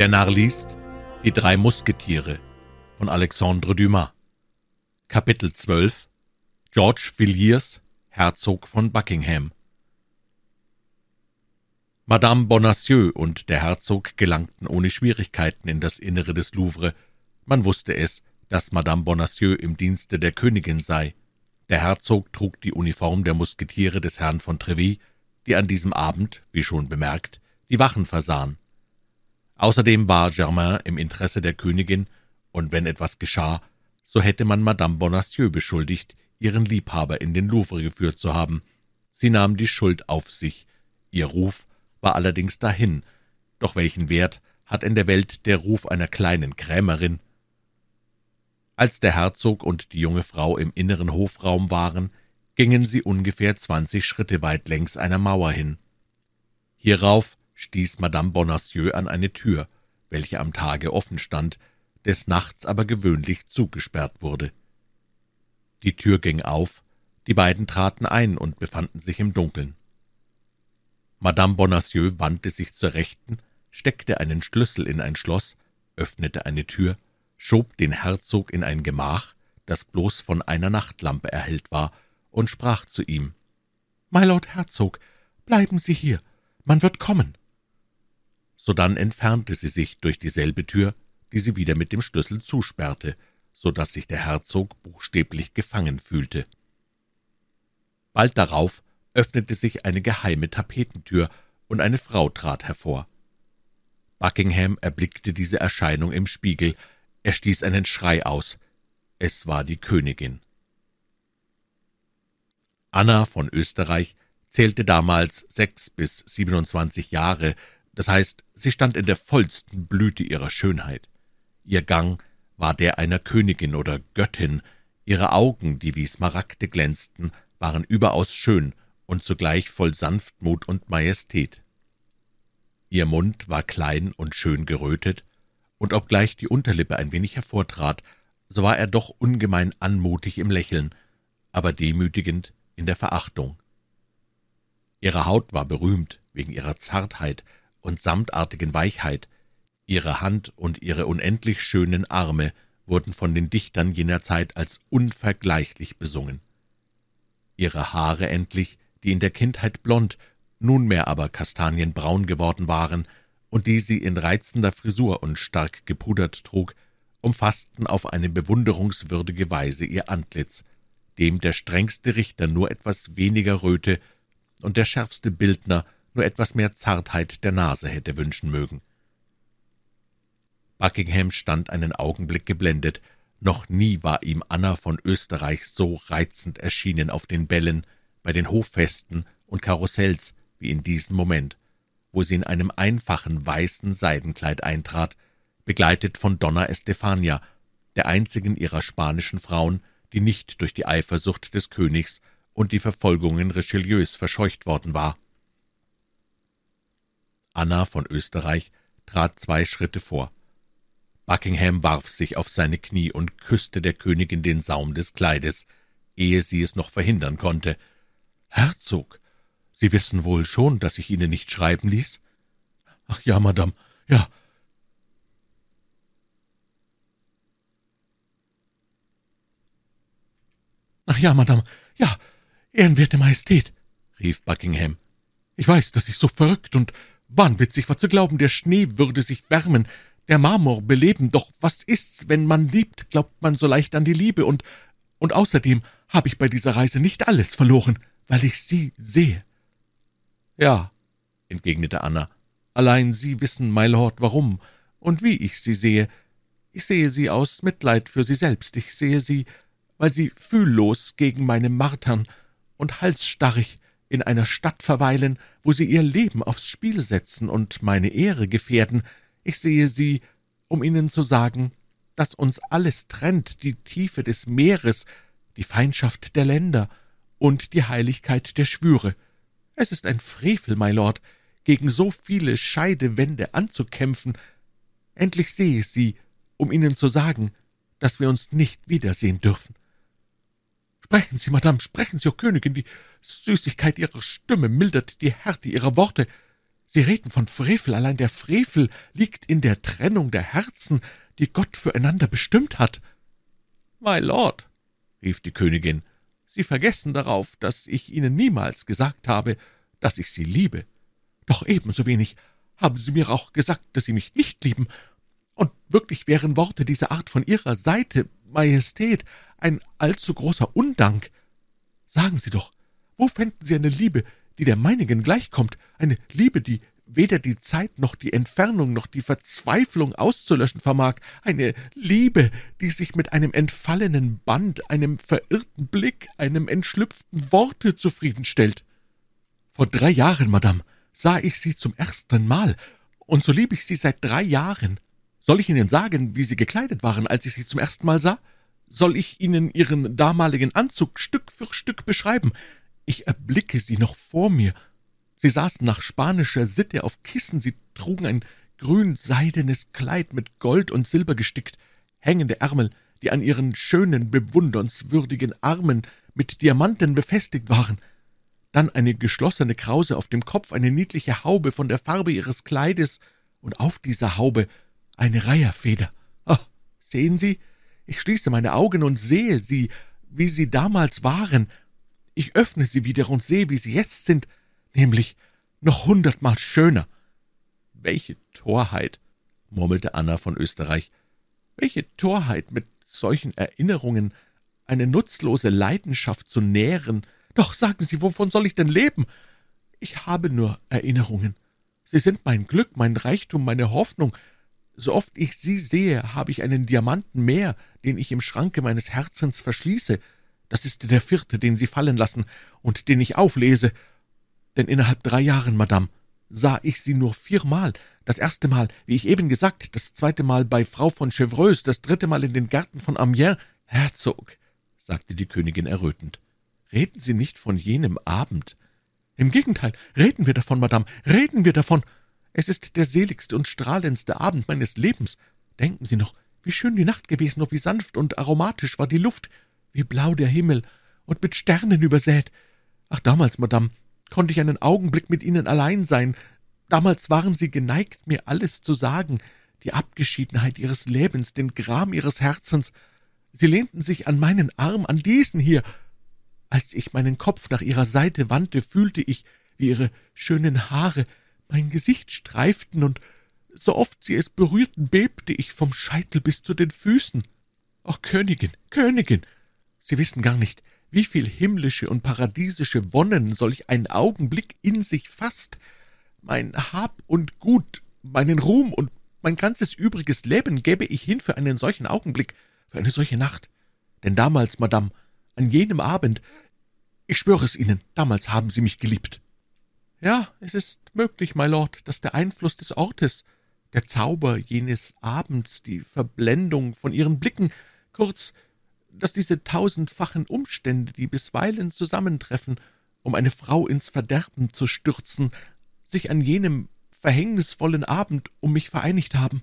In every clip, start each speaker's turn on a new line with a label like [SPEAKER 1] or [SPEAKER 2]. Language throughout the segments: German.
[SPEAKER 1] Der Narr liest Die drei Musketiere von Alexandre Dumas. Kapitel 12 George Villiers, Herzog von Buckingham. Madame Bonacieux und der Herzog gelangten ohne Schwierigkeiten in das Innere des Louvre. Man wusste es, dass Madame Bonacieux im Dienste der Königin sei. Der Herzog trug die Uniform der Musketiere des Herrn von Treville, die an diesem Abend, wie schon bemerkt, die Wachen versahen. Außerdem war Germain im Interesse der Königin, und wenn etwas geschah, so hätte man Madame Bonacieux beschuldigt, ihren Liebhaber in den Louvre geführt zu haben. Sie nahm die Schuld auf sich. Ihr Ruf war allerdings dahin. Doch welchen Wert hat in der Welt der Ruf einer kleinen Krämerin? Als der Herzog und die junge Frau im inneren Hofraum waren, gingen sie ungefähr zwanzig Schritte weit längs einer Mauer hin. Hierauf stieß Madame Bonacieux an eine Tür, welche am Tage offen stand, des Nachts aber gewöhnlich zugesperrt wurde. Die Tür ging auf, die beiden traten ein und befanden sich im Dunkeln. Madame Bonacieux wandte sich zur Rechten, steckte einen Schlüssel in ein Schloss, öffnete eine Tür, schob den Herzog in ein Gemach, das bloß von einer Nachtlampe erhellt war, und sprach zu ihm »Mylord Herzog, bleiben Sie hier, man wird kommen.« Sodann entfernte sie sich durch dieselbe Tür, die sie wieder mit dem Schlüssel zusperrte, so dass sich der Herzog buchstäblich gefangen fühlte. Bald darauf öffnete sich eine geheime Tapetentür, und eine Frau trat hervor. Buckingham erblickte diese Erscheinung im Spiegel, er stieß einen Schrei aus. Es war die Königin. Anna von Österreich zählte damals sechs bis siebenundzwanzig Jahre, das heißt, sie stand in der vollsten Blüte ihrer Schönheit. Ihr Gang war der einer Königin oder Göttin, ihre Augen, die wie Smaragde glänzten, waren überaus schön und zugleich voll Sanftmut und Majestät. Ihr Mund war klein und schön gerötet, und obgleich die Unterlippe ein wenig hervortrat, so war er doch ungemein anmutig im Lächeln, aber demütigend in der Verachtung. Ihre Haut war berühmt wegen ihrer Zartheit und samtartigen Weichheit, ihre Hand und ihre unendlich schönen Arme wurden von den Dichtern jener Zeit als unvergleichlich besungen. Ihre Haare endlich, die in der Kindheit blond, nunmehr aber kastanienbraun geworden waren und die sie in reizender Frisur und stark gepudert trug, umfassten auf eine bewunderungswürdige Weise ihr Antlitz, dem der strengste Richter nur etwas weniger Röte und der schärfste Bildner nur etwas mehr Zartheit der Nase hätte wünschen mögen. Buckingham stand einen Augenblick geblendet, noch nie war ihm Anna von Österreich so reizend erschienen auf den Bällen, bei den Hoffesten und Karussells wie in diesem Moment, wo sie in einem einfachen weißen Seidenkleid eintrat, begleitet von Donna Estefania, der einzigen ihrer spanischen Frauen, die nicht durch die Eifersucht des Königs und die Verfolgungen Richelieus verscheucht worden war. Anna von Österreich trat zwei Schritte vor. Buckingham warf sich auf seine Knie und küsste der Königin den Saum des Kleides, ehe sie es noch verhindern konnte. »Herzog, Sie wissen wohl schon, dass ich Ihnen nicht schreiben ließ?« »Ach ja, Madame, ja.« »Ach ja, Madame, ja, ehrenwerte Majestät«, rief Buckingham. »Ich weiß, dass ich so verrückt und wahnwitzig war zu glauben, der Schnee würde sich wärmen, der Marmor beleben, doch was ist's, wenn man liebt, glaubt man so leicht an die Liebe, und, und außerdem habe ich bei dieser Reise nicht alles verloren, weil ich Sie sehe.« »Ja«, entgegnete Anna, »allein Sie wissen, my Lord, warum und wie ich Sie sehe. Ich sehe Sie aus Mitleid für Sie selbst, ich sehe Sie, weil Sie fühllos gegen meine martern und halsstarrig in einer Stadt verweilen, wo Sie Ihr Leben aufs Spiel setzen und meine Ehre gefährden. Ich sehe Sie, um Ihnen zu sagen, dass uns alles trennt, die Tiefe des Meeres, die Feindschaft der Länder und die Heiligkeit der Schwüre. Es ist ein Frevel, my Lord, gegen so viele Scheidewände anzukämpfen. Endlich sehe ich Sie, um Ihnen zu sagen, dass wir uns nicht wiedersehen dürfen. Sprechen Sie, Madame, sprechen Sie, O Königin, die Süßigkeit Ihrer Stimme mildert die Härte Ihrer Worte. Sie reden von Frevel, allein der Frevel liegt in der Trennung der Herzen, die Gott füreinander bestimmt hat. My Lord, rief die Königin, Sie vergessen darauf, dass ich Ihnen niemals gesagt habe, dass ich Sie liebe. Doch ebenso wenig haben Sie mir auch gesagt, dass Sie mich nicht lieben. Und wirklich wären Worte dieser Art von Ihrer Seite, Majestät, ein allzu großer Undank. Sagen Sie doch, wo fänden Sie eine Liebe, die der meinigen gleichkommt, eine Liebe, die weder die Zeit noch die Entfernung noch die Verzweiflung auszulöschen vermag, eine Liebe, die sich mit einem entfallenen Band, einem verirrten Blick, einem entschlüpften Worte zufriedenstellt. Vor drei Jahren, Madame, sah ich Sie zum ersten Mal, und so lieb ich Sie seit drei Jahren. Soll ich Ihnen sagen, wie Sie gekleidet waren, als ich Sie zum ersten Mal sah? Soll ich Ihnen Ihren damaligen Anzug Stück für Stück beschreiben? Ich erblicke Sie noch vor mir, Sie saßen nach spanischer Sitte auf Kissen, sie trugen ein grün-seidenes Kleid mit Gold und Silber gestickt, hängende Ärmel, die an ihren schönen, bewundernswürdigen Armen mit Diamanten befestigt waren, dann eine geschlossene Krause auf dem Kopf, eine niedliche Haube von der Farbe ihres Kleides. Und auf dieser Haube eine Reiherfeder. Ach, sehen Sie, ich schließe meine Augen und sehe sie, wie sie damals waren. Ich öffne sie wieder und sehe, wie sie jetzt sind, nämlich noch hundertmal schöner. Welche Torheit, murmelte Anna von Österreich, welche Torheit, mit solchen Erinnerungen eine nutzlose Leidenschaft zu nähren. Doch sagen Sie, wovon soll ich denn leben? Ich habe nur Erinnerungen. Sie sind mein Glück, mein Reichtum, meine Hoffnung. So oft ich Sie sehe, habe ich einen Diamanten mehr, den ich im Schranke meines Herzens verschließe. Das ist der vierte, den Sie fallen lassen und den ich auflese denn innerhalb drei Jahren, Madame, sah ich sie nur viermal. Das erste Mal, wie ich eben gesagt, das zweite Mal bei Frau von Chevreuse, das dritte Mal in den Gärten von Amiens. Herzog, sagte die Königin errötend, reden Sie nicht von jenem Abend. Im Gegenteil, reden wir davon, Madame, reden wir davon. Es ist der seligste und strahlendste Abend meines Lebens. Denken Sie noch, wie schön die Nacht gewesen und wie sanft und aromatisch war die Luft, wie blau der Himmel und mit Sternen übersät. Ach, damals, Madame, konnte ich einen Augenblick mit Ihnen allein sein. Damals waren Sie geneigt, mir alles zu sagen, die Abgeschiedenheit Ihres Lebens, den Gram Ihres Herzens. Sie lehnten sich an meinen Arm, an diesen hier. Als ich meinen Kopf nach Ihrer Seite wandte, fühlte ich, wie Ihre schönen Haare mein Gesicht streiften, und so oft sie es berührten, bebte ich vom Scheitel bis zu den Füßen. Ach, Königin, Königin, Sie wissen gar nicht, wie viel himmlische und paradiesische Wonnen solch ein Augenblick in sich fasst. Mein Hab und Gut, meinen Ruhm und mein ganzes übriges Leben gäbe ich hin für einen solchen Augenblick, für eine solche Nacht. Denn damals, Madame, an jenem Abend, ich schwöre es Ihnen, damals haben Sie mich geliebt. Ja, es ist möglich, my Lord, dass der Einfluss des Ortes, der Zauber jenes Abends, die Verblendung von Ihren Blicken, kurz dass diese tausendfachen Umstände, die bisweilen zusammentreffen, um eine Frau ins Verderben zu stürzen, sich an jenem verhängnisvollen Abend um mich vereinigt haben.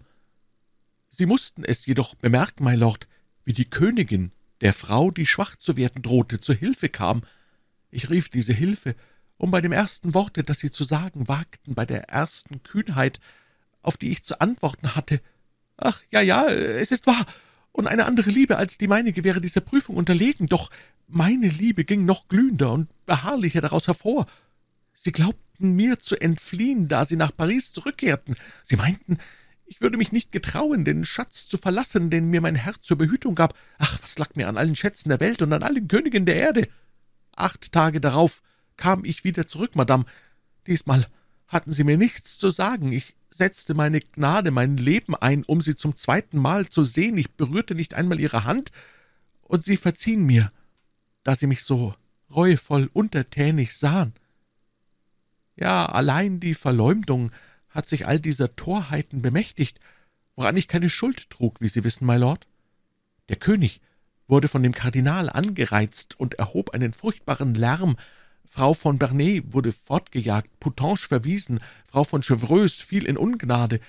[SPEAKER 1] Sie mussten es jedoch bemerken, my Lord, wie die Königin, der Frau, die schwach zu werden drohte, zur Hilfe kam. Ich rief diese Hilfe, um bei dem ersten Worte, das Sie zu sagen wagten, bei der ersten Kühnheit, auf die ich zu antworten hatte, »Ach, ja, ja, es ist wahr, und eine andere Liebe als die meinige wäre dieser Prüfung unterlegen, doch meine Liebe ging noch glühender und beharrlicher daraus hervor. Sie glaubten mir zu entfliehen, da sie nach Paris zurückkehrten. Sie meinten, ich würde mich nicht getrauen, den Schatz zu verlassen, den mir mein Herr zur Behütung gab. Ach, was lag mir an allen Schätzen der Welt und an allen Königen der Erde? Acht Tage darauf kam ich wieder zurück, Madame. Diesmal hatten sie mir nichts zu sagen. Ich setzte meine Gnade, mein Leben ein, um sie zum zweiten Mal zu sehen. Ich berührte nicht einmal ihre Hand, und sie verziehen mir, da sie mich so reuevoll untertänig sahen. Ja, allein die Verleumdung hat sich all dieser Torheiten bemächtigt, woran ich keine Schuld trug, wie Sie wissen, my Lord. Der König wurde von dem Kardinal angereizt und erhob einen furchtbaren Lärm, Frau von Bernay wurde fortgejagt, Poutange verwiesen, Frau von Chevreuse fiel in Ungnade.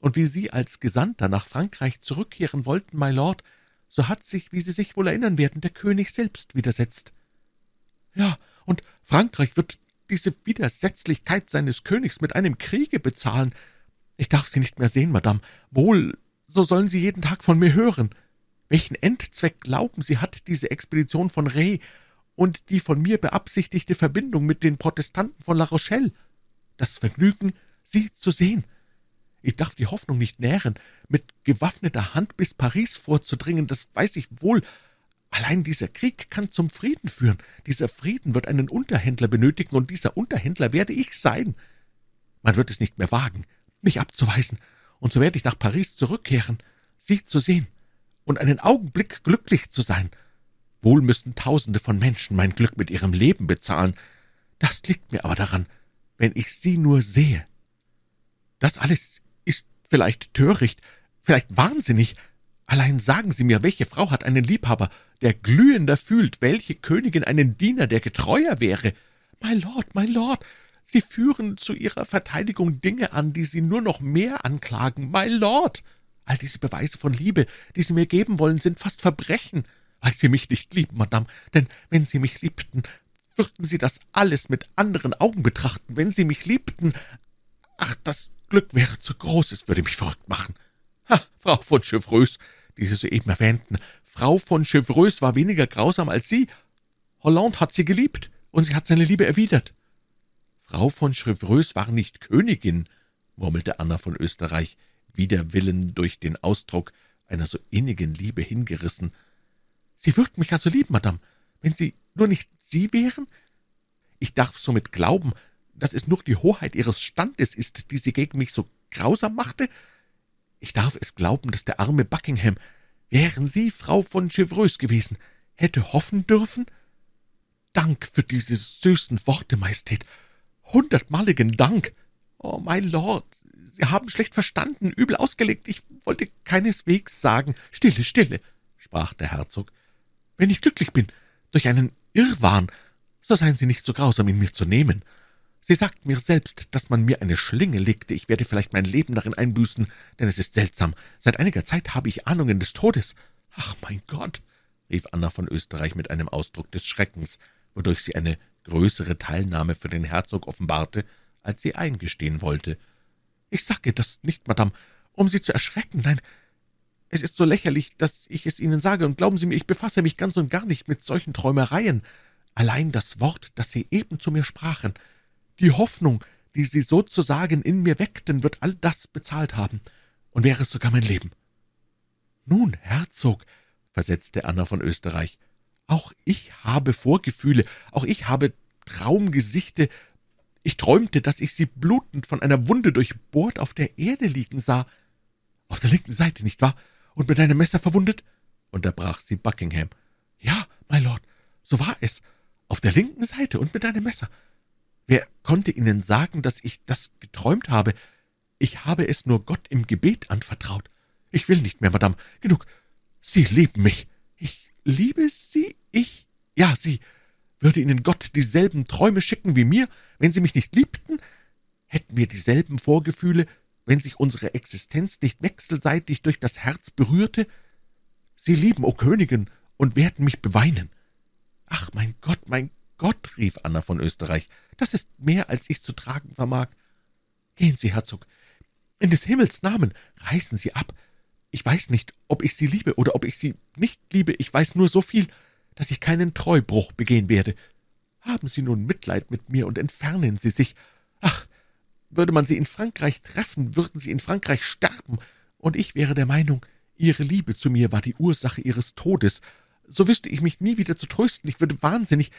[SPEAKER 1] Und wie Sie als Gesandter nach Frankreich zurückkehren wollten, my Lord, so hat sich, wie Sie sich wohl erinnern werden, der König selbst widersetzt. Ja, und Frankreich wird diese Widersetzlichkeit seines Königs mit einem Kriege bezahlen. Ich darf Sie nicht mehr sehen, Madame. Wohl, so sollen Sie jeden Tag von mir hören. Welchen Endzweck glauben Sie, hat diese Expedition von Rey und die von mir beabsichtigte Verbindung mit den Protestanten von La Rochelle? Das Vergnügen, Sie zu sehen. Ich darf die Hoffnung nicht nähren, mit gewaffneter Hand bis Paris vorzudringen, das weiß ich wohl. Allein dieser Krieg kann zum Frieden führen. Dieser Frieden wird einen Unterhändler benötigen, und dieser Unterhändler werde ich sein. Man wird es nicht mehr wagen, mich abzuweisen, und so werde ich nach Paris zurückkehren, Sie zu sehen und einen Augenblick glücklich zu sein. Wohl müssten Tausende von Menschen mein Glück mit ihrem Leben bezahlen. Das liegt mir aber daran, wenn ich Sie nur sehe. Das alles ist vielleicht töricht, vielleicht wahnsinnig. Allein sagen Sie mir, welche Frau hat einen Liebhaber, der glühender fühlt, welche Königin einen Diener, der getreuer wäre? My Lord, my Lord, Sie führen zu Ihrer Verteidigung Dinge an, die Sie nur noch mehr anklagen. My Lord, all diese Beweise von Liebe, die Sie mir geben wollen, sind fast Verbrechen, weil Sie mich nicht lieben, Madame, denn wenn Sie mich liebten, würden Sie das alles mit anderen Augen betrachten. Wenn Sie mich liebten, ach, das Glück wäre zu groß, es würde mich verrückt machen. Ha, Frau von Chevreuse, die Sie soeben erwähnten, Frau von Chevreuse war weniger grausam als Sie. Hollande hat sie geliebt, und sie hat seine Liebe erwidert. Frau von Chevreuse war nicht Königin, murmelte Anna von Österreich, wider Willen durch den Ausdruck einer so innigen Liebe hingerissen. Sie würden mich also lieben, Madame, wenn Sie nur nicht Sie wären? Ich darf somit glauben, dass es nur die Hoheit Ihres Standes ist, die Sie gegen mich so grausam machte? Ich darf es glauben, dass der arme Buckingham, wären Sie Frau von Chevreuse gewesen, hätte hoffen dürfen? Dank für diese süßen Worte, Majestät, hundertmaligen Dank. Oh, my Lord, Sie haben schlecht verstanden, übel ausgelegt. Ich wollte keineswegs sagen. Stille, stille, sprach der Herzog. Wenn ich glücklich bin, durch einen Irrwahn, so seien Sie nicht so grausam, ihn mir zu nehmen. Sie sagt mir selbst, dass man mir eine Schlinge legte. Ich werde vielleicht mein Leben darin einbüßen, denn es ist seltsam. Seit einiger Zeit habe ich Ahnungen des Todes. Ach, mein Gott, rief Anna von Österreich mit einem Ausdruck des Schreckens, wodurch sie eine größere Teilnahme für den Herzog offenbarte, als sie eingestehen wollte. Ich sage das nicht, Madame, um Sie zu erschrecken, nein, es ist so lächerlich, dass ich es Ihnen sage, und glauben Sie mir, ich befasse mich ganz und gar nicht mit solchen Träumereien. Allein das Wort, das Sie eben zu mir sprachen, die Hoffnung, die Sie sozusagen in mir weckten, wird all das bezahlt haben, und wäre es sogar mein Leben. Nun, Herzog, versetzte Anna von Österreich, auch ich habe Vorgefühle, auch ich habe Traumgesichte. Ich träumte, dass ich sie blutend von einer Wunde durchbohrt auf der Erde liegen sah. Auf der linken Seite, nicht wahr? Und mit einem Messer verwundet? unterbrach sie Buckingham. Ja, my Lord, so war es. Auf der linken Seite und mit einem Messer. Wer konnte Ihnen sagen, dass ich das geträumt habe? Ich habe es nur Gott im Gebet anvertraut. Ich will nicht mehr, Madame. Genug. Sie lieben mich. Ich liebe Sie? Ich? Ja, Sie. Würde Ihnen Gott dieselben Träume schicken wie mir, wenn Sie mich nicht liebten? Hätten wir dieselben Vorgefühle, wenn sich unsere Existenz nicht wechselseitig durch das Herz berührte? Sie lieben, o Königin, und werden mich beweinen. Ach, mein Gott, mein Gott, rief Anna von Österreich, das ist mehr, als ich zu tragen vermag. Gehen Sie, Herzog, in des Himmels Namen, reißen Sie ab. Ich weiß nicht, ob ich Sie liebe oder ob ich Sie nicht liebe, ich weiß nur so viel, dass ich keinen Treubruch begehen werde. Haben Sie nun Mitleid mit mir und entfernen Sie sich. Würde man Sie in Frankreich treffen, würden Sie in Frankreich sterben, und ich wäre der Meinung, Ihre Liebe zu mir war die Ursache Ihres Todes. So wüsste ich mich nie wieder zu trösten, ich würde wahnsinnig.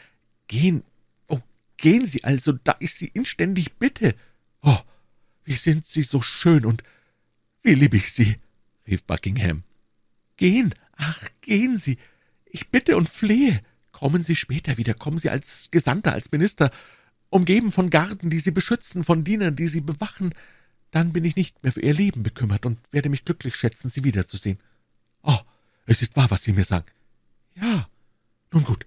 [SPEAKER 1] Gehen, oh, gehen Sie also, da ich Sie inständig bitte. Oh, wie sind Sie so schön und wie lieb ich Sie, rief Buckingham. Gehen, ach, gehen Sie, ich bitte und flehe. Kommen Sie später wieder, kommen Sie als Gesandter, als Minister, umgeben von Garden, die Sie beschützen, von Dienern, die Sie bewachen. Dann bin ich nicht mehr für Ihr Leben bekümmert und werde mich glücklich schätzen, Sie wiederzusehen. Oh, es ist wahr, was Sie mir sagen. Ja, nun gut.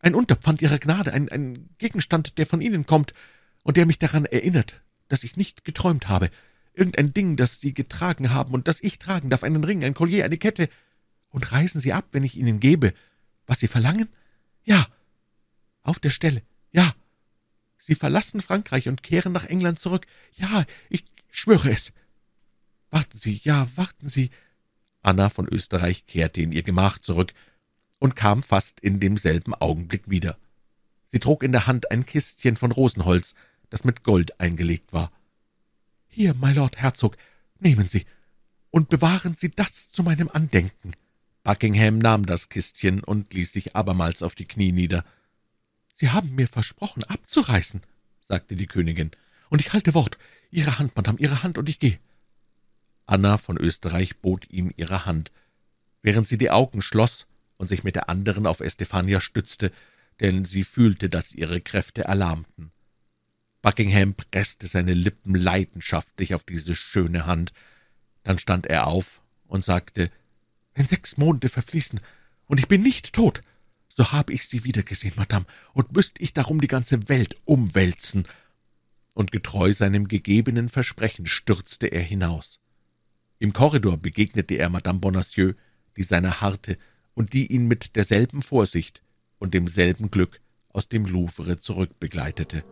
[SPEAKER 1] Ein Unterpfand Ihrer Gnade, ein, ein Gegenstand, der von Ihnen kommt und der mich daran erinnert, dass ich nicht geträumt habe. Irgendein Ding, das Sie getragen haben und das ich tragen darf, einen Ring, ein Collier, eine Kette. Und reisen Sie ab, wenn ich Ihnen gebe, was Sie verlangen? Ja. Auf der Stelle. Ja.
[SPEAKER 2] Sie verlassen Frankreich und kehren nach England zurück. Ja, ich schwöre es. Warten Sie, ja, warten Sie.
[SPEAKER 1] Anna von Österreich kehrte in ihr Gemach zurück und kam fast in demselben Augenblick wieder. Sie trug in der Hand ein Kistchen von Rosenholz, das mit Gold eingelegt war.
[SPEAKER 2] »Hier, Mylord Herzog, nehmen Sie und bewahren Sie das zu meinem Andenken.«
[SPEAKER 1] Buckingham nahm das Kistchen und ließ sich abermals auf die Knie nieder.
[SPEAKER 2] »Sie haben mir versprochen, abzureißen«, sagte die Königin, »und ich halte Wort. Ihre Hand, Madame, Ihre Hand, und ich gehe.«
[SPEAKER 1] Anna von Österreich bot ihm ihre Hand. Während sie die Augen schloss und sich mit der anderen auf Estefania stützte, denn sie fühlte, dass ihre Kräfte erlahmten. Buckingham presste seine Lippen leidenschaftlich auf diese schöne Hand. Dann stand er auf und sagte, »Wenn sechs Monde verfließen und ich bin nicht tot, so habe ich Sie wiedergesehen, Madame, und müsste ich darum die ganze Welt umwälzen.« Und getreu seinem gegebenen Versprechen stürzte er hinaus. Im Korridor begegnete er Madame Bonacieux, die seiner harrte und die ihn mit derselben Vorsicht und demselben Glück aus dem Louvre zurückbegleitete.